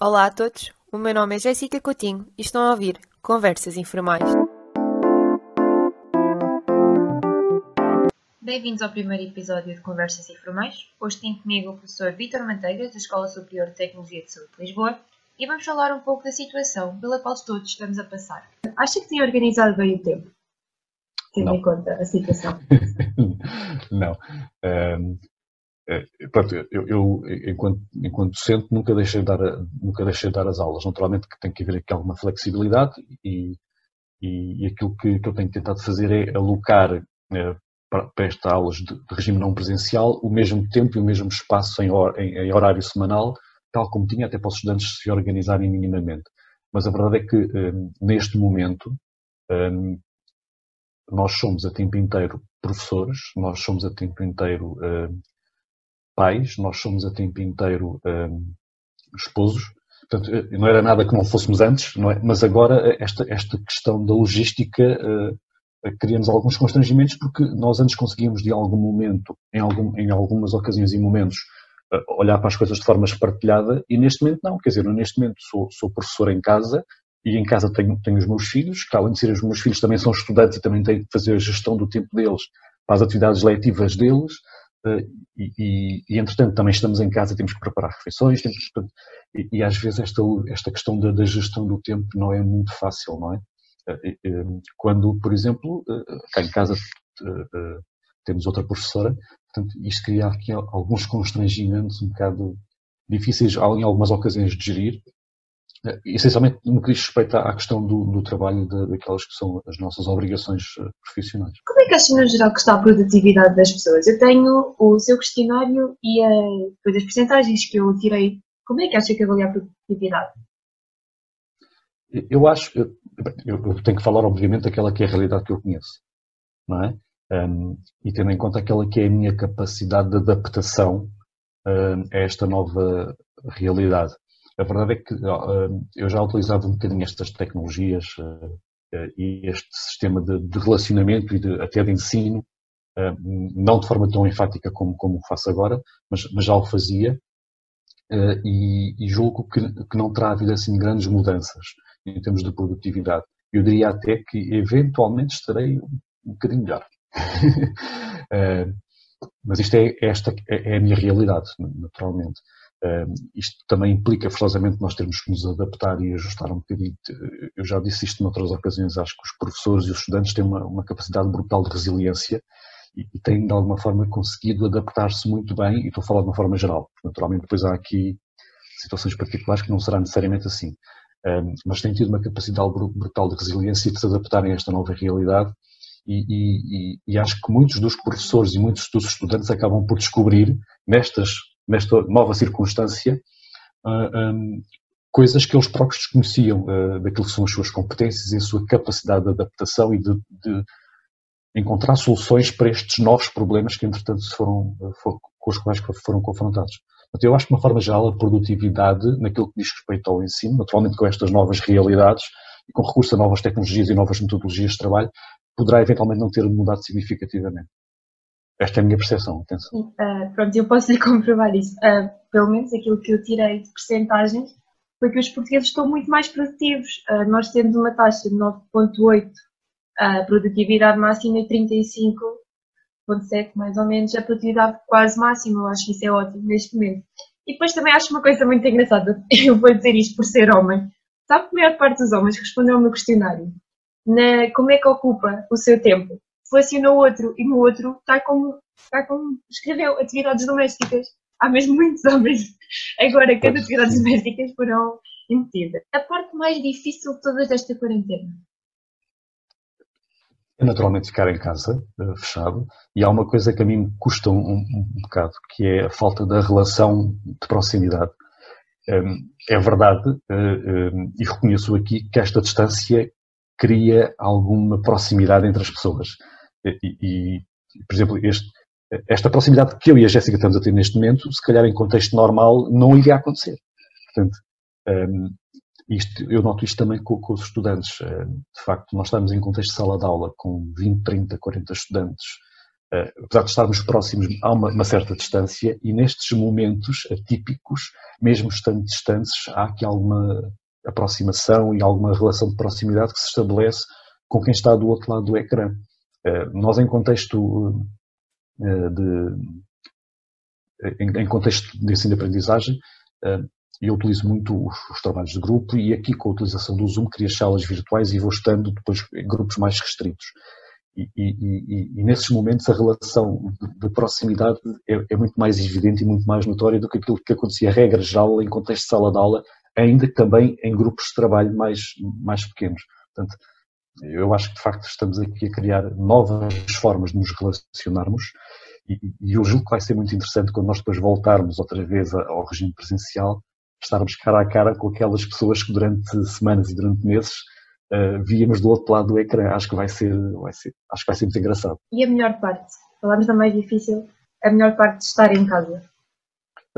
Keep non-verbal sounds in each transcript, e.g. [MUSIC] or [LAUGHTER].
Olá a todos, o meu nome é Jéssica Coutinho e estão a ouvir Conversas Informais. Bem-vindos ao primeiro episódio de Conversas Informais. Hoje tenho comigo o professor Vítor Manteiga, da Escola Superior de Tecnologia de Saúde de Lisboa, e vamos falar um pouco da situação pela qual todos estamos a passar. Acha que tem organizado bem o tempo? Tendo em conta a situação. [LAUGHS] Não. Um, é, pronto, eu, eu, enquanto, enquanto docente nunca deixei, de dar, nunca deixei de dar as aulas. Naturalmente que tem que haver aqui alguma flexibilidade e, e, e aquilo que, que, eu tenho tentado fazer é alocar é, para, para estas aulas de, de, regime não presencial o mesmo tempo e o mesmo espaço em, hor, em, em, horário semanal, tal como tinha até para os estudantes se organizarem minimamente. Mas a verdade é que um, neste momento um, nós somos a tempo inteiro professores, nós somos a tempo inteiro um, pais, nós somos a tempo inteiro um, esposos. Portanto, eh, não era nada que não fôssemos antes, não é? mas agora eh, esta, esta questão da logística uh, cria-nos alguns constrangimentos porque nós antes conseguíamos de algum momento, em, algum, em algumas ocasiões e momentos, uh, olhar para as coisas de forma espartilhada e neste momento não. Quer dizer, eu neste momento sou, sou professor em casa e em casa tenho, tenho os meus filhos, que além de serem os meus filhos também são estudantes e também tenho que fazer a gestão do tempo deles para as atividades letivas deles. Eh, e, e, e, entretanto também estamos em casa, temos que preparar refeições, temos, e, e, às vezes esta, esta questão da, da, gestão do tempo não é muito fácil, não é? Eh, quando, por exemplo, eh, cá em casa temos outra professora, portanto, isto cria aqui alguns constrangimentos um bocado difíceis em algumas ocasiões de gerir, essencialmente no que diz respeito à questão do, do trabalho de, daquelas que são as nossas obrigações eh, profissionais. Como é que acha no geral que está a produtividade das pessoas? Eu tenho o seu questionário e a, depois as percentagens que eu tirei. Como é que acha que avalia a produtividade? Eu acho, eu, eu tenho que falar obviamente daquela que é a realidade que eu conheço, não é? Um, e tendo em conta aquela que é a minha capacidade de adaptação um, a esta nova realidade. A verdade é que eu já utilizava um bocadinho estas tecnologias eh, eh, e este sistema de, de relacionamento e de, até de ensino, eh, não de forma tão enfática como, como faço agora, mas, mas já o fazia e, e julgo que, que, não terá havido assim grandes mudanças em termos de produtividade. Eu diria até que eventualmente estarei um, bocadinho melhor. [LAUGHS] mas isto é, esta é a minha realidade, naturalmente. Isto também implica forçosamente nós termos que nos adaptar e ajustar um bocadinho. Eu já disse isto noutras ocasiões, acho que os professores e os estudantes têm uma, uma capacidade brutal de resiliência e, têm de alguma forma conseguido adaptar-se muito bem, e estou a falar de uma forma geral, naturalmente depois há aqui situações particulares que não será necessariamente assim, mas têm tido uma capacidade brutal de resiliência e de se adaptarem a esta nova realidade e, e, e, acho que muitos dos professores e muitos dos estudantes acabam por descobrir nestas nesta nova circunstância, ah, coisas que eles próprios desconheciam uh, daquilo que são as suas competências e a sua capacidade de adaptação e de, de encontrar soluções para estes novos problemas que, entretanto, foram, foram, com os quais foram confrontados. Portanto, eu acho que, de uma forma geral, a produtividade, naquilo que diz respeito ao ensino, naturalmente com estas novas realidades e com recurso a novas tecnologias e novas metodologias de trabalho, poderá eventualmente não ter mudado significativamente. Esta é a minha percepção, atenção. Uh, pronto, eu posso lhe [LAUGHS] comprovar isso. Uh, pelo menos aquilo que eu tirei de percentagens foi que os portugueses estão muito mais produtivos. Uh, nós temos uma taxa de 9,8, a produtividade máxima é 35,7, mais ou menos, a produtividade quase máxima. Eu acho que isso é ótimo neste momento. E depois também acho uma coisa muito engraçada. [LAUGHS] Eu vou dizer isto por ser homem. Sabe que a maior parte dos homens respondeu ao meu questionário? Na, como é que ocupa o seu tempo? Fosse no outro e no outro está como, está como escreveu atividades domésticas. Há mesmo muitos homens agora que as atividades domésticas foram impedidas. A parte mais difícil de todas desta quarentena? É naturalmente ficar em casa, eh, fechado, e há uma coisa que a mim me custa um, um, um bocado, que é a falta da relação de proximidade. Ehm, é verdade, eh, ehm, e reconheço aqui que esta distância cria alguma proximidade entre as pessoas. E, e por exemplo, este, esta proximidade que eu e a Jéssica estamos a ter neste momento, se calhar em contexto normal, não iria acontecer. Portanto, um, isto, eu noto isto também com, com os estudantes. Um, de facto, nós estamos em contexto de sala de aula com 20, 30, 40 estudantes Uh, apesar de estarmos próximos, há uma, uma, certa distância e nestes momentos atípicos, mesmo estando distantes, há aqui alguma aproximação e alguma relação de proximidade que se estabelece com quem está do outro lado do ecrã. Uh, nós, em contexto uh, de, em, contexto de ensino-aprendizagem, eu utilizo muito os, os, trabalhos de grupo e aqui com a utilização do Zoom crio salas virtuais e vou estando depois em grupos mais restritos. E, e, e, e nesses momentos a relação de, de proximidade é, é, muito mais evidente e muito mais notória do que aquilo que acontecia regra geral em contexto de sala de aula, ainda que também em grupos de trabalho mais, mais pequenos. Portanto, eu acho que de facto estamos aqui a criar novas formas de nos relacionarmos e, e eu julgo que vai ser muito interessante quando nós depois voltarmos outra vez ao regime presencial, estarmos cara a cara com aquelas pessoas que durante semanas e durante meses uh, víamos do outro lado do ecrã. Acho que vai ser, vai ser, acho que vai ser muito engraçado. E a melhor parte? Falamos da mais difícil, a melhor parte de estar em casa.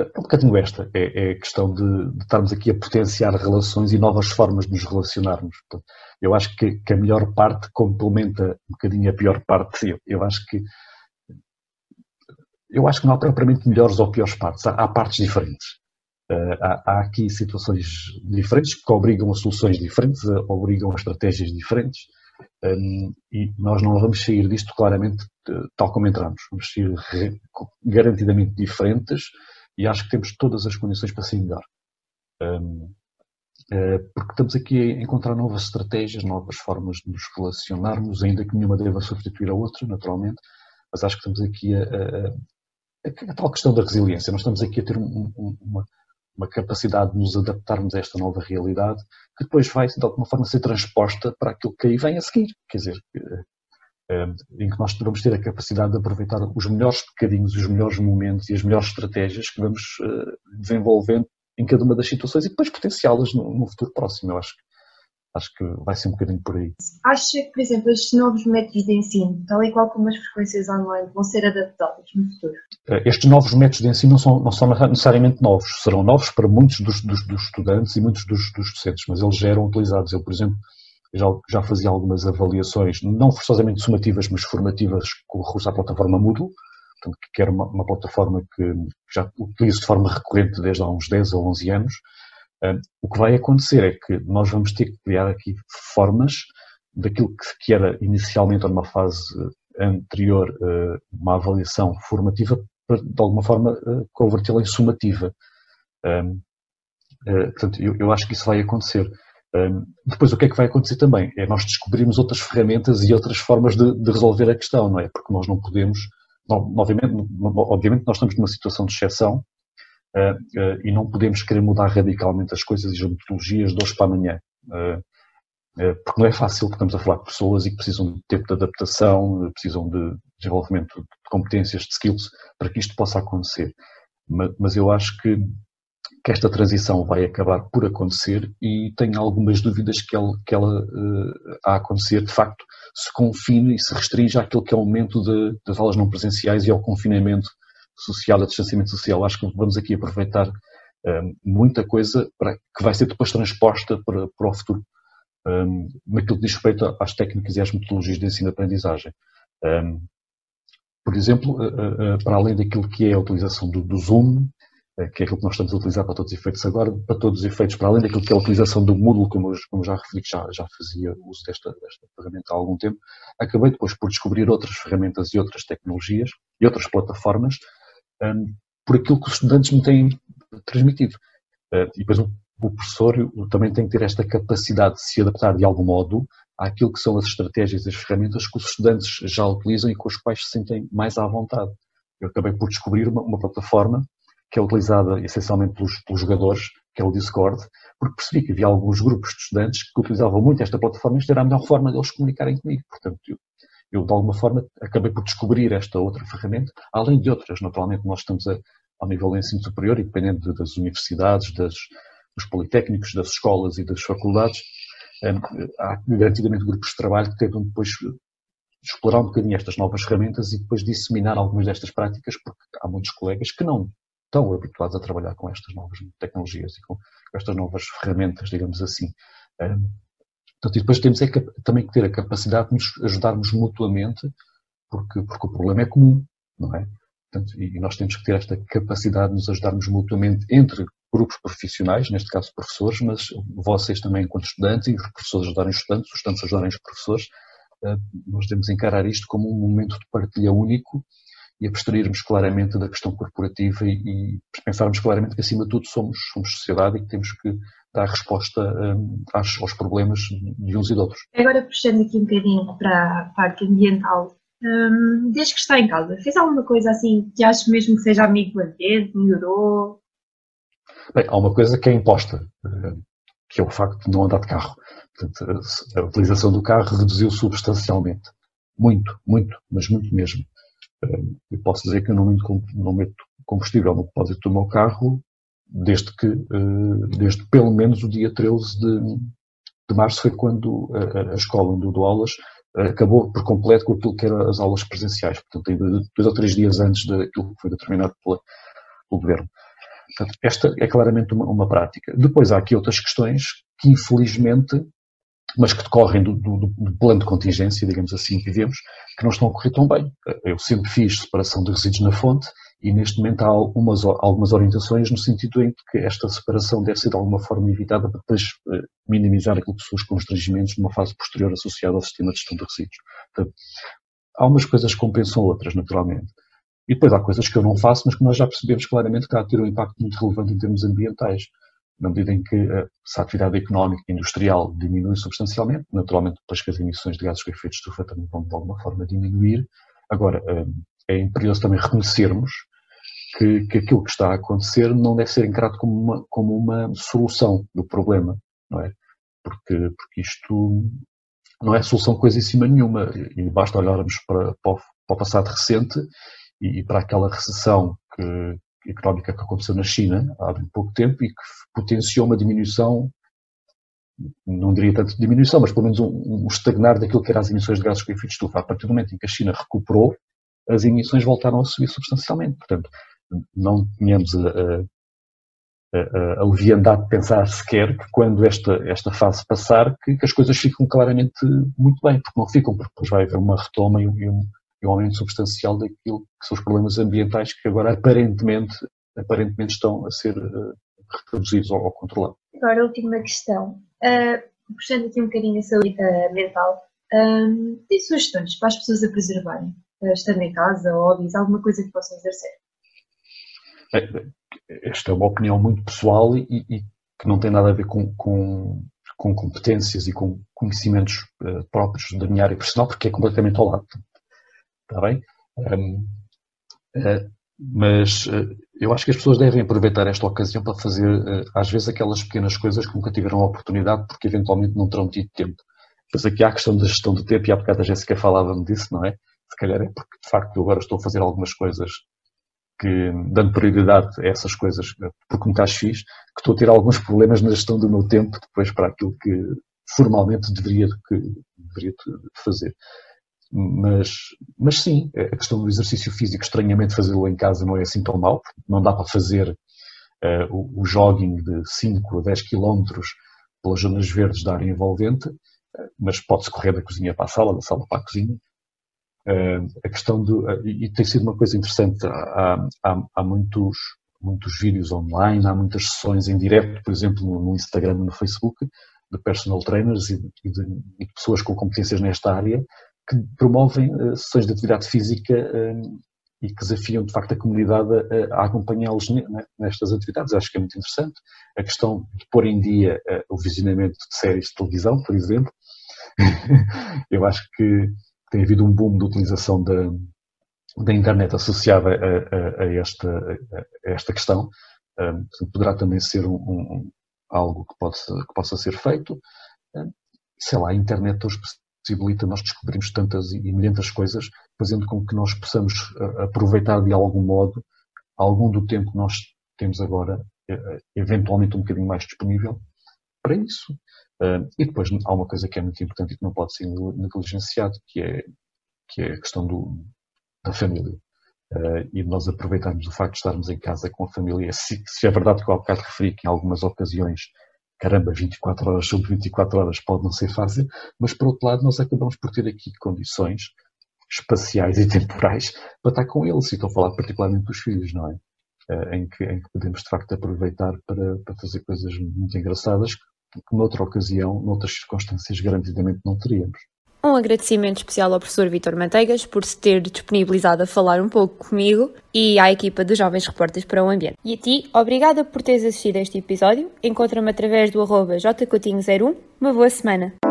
É um bocadinho esta, é, é a questão de, de, estarmos aqui a potenciar relações e novas formas de nos relacionarmos. Portanto, eu acho que, que, a melhor parte complementa um bocadinho a pior parte. Eu, eu, acho que eu acho que não há propriamente melhores ou piores partes, há, há partes diferentes. Uh, há, há, aqui situações diferentes que obrigam a soluções diferentes, obrigam a estratégias diferentes um, e nós não vamos sair disto claramente tal como entramos. Vamos sair garantidamente diferentes e acho que temos todas as condições para sair melhor. Um, uh, porque estamos aqui a encontrar novas estratégias, novas formas de nos relacionarmos, ainda que nenhuma deva substituir a outra, naturalmente, mas acho que estamos aqui a, a, a, tal questão da resiliência. Nós estamos aqui a ter um, um, uma, uma capacidade de nos adaptarmos a esta nova realidade, que depois vai, de alguma forma, ser transposta para aquilo que aí vem a seguir. Quer dizer, eh, eh, em que nós vamos ter a capacidade de aproveitar os melhores bocadinhos, os melhores momentos e as melhores estratégias que vamos eh, desenvolvendo em cada uma das situações e depois potenciá-las no, no futuro próximo. Eu acho que Acho que vai ser um bocadinho por aí. Acha que, por exemplo, estes novos métodos de ensino, tal e qual como as frequências online, vão ser adaptados no futuro? Eh, estes novos métodos de ensino não são, não são necessariamente novos. Serão novos para muitos dos, dos, dos estudantes e muitos dos, dos, docentes, mas eles já eram utilizados. Eu, por exemplo, já, já fazia algumas avaliações, não forçosamente sumativas, mas formativas com recurso à plataforma Moodle, portanto, que era uma, uma plataforma que já utilizo de forma recorrente desde há uns 10 ou 11 anos, o que vai acontecer é que nós vamos ter que criar aqui formas daquilo que, era inicialmente numa fase eh, anterior eh, uma avaliação formativa para de alguma forma eh, convertê-la em sumativa. Portanto, eu, eu, acho que isso vai acontecer. Depois, o que é que vai acontecer também? É nós descobrirmos outras ferramentas e outras formas de, de resolver a questão, não é? Porque nós não podemos, obviamente, obviamente nós estamos numa situação de exceção, uh, uh, e não podemos querer mudar radicalmente as coisas e as metodologias de hoje para amanhã. Uh, porque não é fácil, porque estamos a falar de pessoas e que precisam de tempo de adaptação, precisam de desenvolvimento de competências, de skills, para que isto possa acontecer. Mas eu acho que, que, esta transição vai acabar por acontecer e tenho algumas dúvidas que ela, que ela a acontecer, de facto, se confine e se restringe àquilo que é o momento de, das aulas não presenciais e ao confinamento social, a distanciamento social. Acho que vamos aqui aproveitar um, muita coisa para, que vai ser depois transposta para, para o futuro, um, naquilo que diz respeito às técnicas e às metodologias de ensino-aprendizagem. Um, por exemplo, uh, uh, para além daquilo que é a utilização do, do Zoom, uh, que é aquilo que nós estamos a utilizar para todos os efeitos agora, para todos os efeitos, para além daquilo que é a utilização do Moodle, como, como já referi, já, já fazia uso desta, desta ferramenta há algum tempo, acabei depois por descobrir outras ferramentas e outras tecnologias e outras plataformas um, por aquilo que os estudantes me têm transmitido. Uh, e depois o, o professor também tem que ter esta capacidade de se adaptar de algum modo àquilo que são as estratégias e as ferramentas que os estudantes já utilizam e com os quais se sentem mais à vontade. Eu acabei por descobrir uma, uma plataforma que é utilizada essencialmente pelos, pelos, jogadores, que é o Discord, porque percebi que havia alguns grupos de estudantes que utilizavam muito esta plataforma e isto era a melhor forma deles comunicarem comigo. Portanto, eu, eu de alguma forma acabei por descobrir esta outra ferramenta, além de outras. Naturalmente, nós estamos a, ao nível de ensino superior e dependendo das universidades, das, dos politécnicos, das escolas e das faculdades, hum, há garantidamente grupos de trabalho que tentam depois explorar um bocadinho estas novas ferramentas e depois disseminar algumas destas práticas, porque há muitos colegas que não estão habituados a trabalhar com estas novas tecnologias e com estas novas ferramentas, digamos assim. Portanto, e depois temos é que, também que ter a capacidade de nos ajudarmos mutuamente porque, porque o problema é comum, não é? Portanto, e nós temos que ter esta capacidade de nos ajudarmos mutuamente entre grupos profissionais, neste caso professores, mas vocês também enquanto estudantes e os professores ajudarem os estudantes, os estudantes ajudarem os professores, nós devemos encarar isto como um momento de partilha único e abstrairmos claramente da questão corporativa e, e pensarmos claramente que acima de tudo somos, somos sociedade e que temos que dar resposta um, aos, aos, problemas de uns e de outros. Agora puxando aqui um bocadinho para a parte ambiental, um, desde que está em casa, fez alguma coisa assim que acho mesmo que seja amigo do ambiente, melhorou? Bem, há uma coisa que é imposta, eh, que é o facto de não andar de carro. Portanto, a utilização do carro reduziu substancialmente. Muito, muito, mas muito mesmo. Eh, eu posso dizer que eu não meto, combustível no depósito do meu carro desde que, eh, desde pelo menos o dia 13 de, de março foi quando a, a escola onde eu dou aulas acabou por completo com aquilo que eram as aulas presenciais, portanto, dois ou três dias antes daquilo que foi determinado pela, pelo governo. Portanto, esta é claramente uma, uma, prática. Depois há aqui outras questões que, infelizmente, mas que decorrem do, do, do, plano de contingência, digamos assim, que vivemos, que não estão a correr tão bem. Eu sempre fiz separação de resíduos na fonte e neste momento há algumas, algumas orientações no sentido em que esta separação deve ser de alguma forma evitada para depois eh, minimizar aquilo que são os constrangimentos numa fase posterior associada ao sistema de gestão de resíduos. Há umas coisas que compensam outras, naturalmente. E depois há coisas que eu não faço, mas que nós já percebemos claramente que está a ter um impacto muito relevante em termos ambientais na medida em que se a atividade económica e industrial diminui substancialmente, naturalmente depois que as emissões de gases com efeito de estufa também vão de alguma forma diminuir. Agora, eh, é imperioso também reconhecermos que, que aquilo que está a acontecer não deve ser encarado como uma, como uma solução do problema, não é? Porque, porque isto não é solução coisa em cima nenhuma e basta olharmos para, para, o, passado recente e, para aquela recessão que, económica que aconteceu na China há pouco tempo e que potenciou uma diminuição, não diria tanto diminuição, mas pelo menos um, um estagnar daquilo que eram as emissões de gases com efeito de estufa. A partir do momento em que a China recuperou, as emissões voltaram a subir substancialmente. Portanto, não tínhamos a, a, a, leviandade de pensar sequer que quando esta, esta fase passar, que, que, as coisas ficam claramente muito bem, porque não ficam, porque depois vai haver uma retoma e um, e um aumento substancial daquilo que são os problemas ambientais que agora aparentemente, aparentemente estão a ser uh, reduzidos ou, ou, controlados. Agora, a última questão. Uh, puxando aqui um bocadinho a saúde mental, um, tem sugestões para as pessoas a preservarem? Uh, estando em casa, hobbies, alguma coisa que possam exercer? Esta é uma opinião muito pessoal e, e que não tem nada a ver com, com, com competências e com conhecimentos uh, próprios da minha área profissional, porque é completamente ao lado. Está bem? Um, uh, eh, mas uh, eu acho que as pessoas devem aproveitar esta ocasião para fazer, uh, às vezes, aquelas pequenas coisas que nunca tiveram a oportunidade porque eventualmente não terão tido tempo. Pois aqui há a questão da gestão do tempo e há bocado a Jéssica falava-me disso, não é? Se calhar é porque, de facto, eu agora estou a fazer algumas coisas que, dando prioridade a essas coisas, porque nunca as fiz, que estou a ter alguns problemas na gestão do meu tempo depois para aquilo que formalmente deveria, que, deveria fazer. Mas, mas sim, a questão do exercício físico, estranhamente fazê-lo em casa não é assim tão mal, não dá para fazer uh, o, o, jogging de 5 a 10 km pelas zonas verdes da área envolvente, uh, mas pode-se correr da cozinha para a sala, da sala para a cozinha. Uh, a questão do, e tem sido uma coisa interessante, há, há, há muitos, muitos vídeos online, há muitas sessões em direto, por exemplo, no Instagram e no Facebook, de personal trainers e de, e de, pessoas com competências nesta área, que promovem uh, sessões de atividade física uh, e que desafiam, de facto, a comunidade a, acompanhá-los nestas atividades. Acho que é muito interessante. A questão de pôr em dia uh, o visionamento de séries de televisão, por exemplo. [LAUGHS] Eu acho que tem havido um boom de utilização da, da internet associada a, a, a, esta, a esta, questão. Poderá também ser um, um, algo que possa, que possa ser feito. Sei lá, a internet possibilita nós descobrirmos tantas e milhentas coisas, fazendo com que nós possamos eh, aproveitar de algum modo algum do tempo que nós temos agora, eh, eh, eventualmente um bocadinho mais disponível, para isso. E depois há uma coisa que é muito importante e que não pode ser negligenciado, que é, que é a questão do, da família. E nós aproveitarmos o facto de estarmos em casa com a família. [LAUGHS] Se, se é verdade que eu há bocado referi que em algumas ocasiões caramba, 24 horas sobre 24 horas pode não ser fácil, mas por outro lado nós acabamos por ter aqui condições espaciais e temporais para estar com eles. E estou a falar particularmente dos filhos, não é? Uh, em, que, em que podemos, de facto, aproveitar para, para fazer coisas muito engraçadas que, noutra ocasião, noutras circunstâncias, garantidamente não teríamos. Um agradecimento especial ao professor Vitor Manteigas por se ter disponibilizado a falar um pouco comigo e à equipa dos Jovens Repórteres para o Ambiente. E a ti, obrigada por teres assistido a este episódio. Encontra-me através do arroba jcoutinho01. Uma boa semana!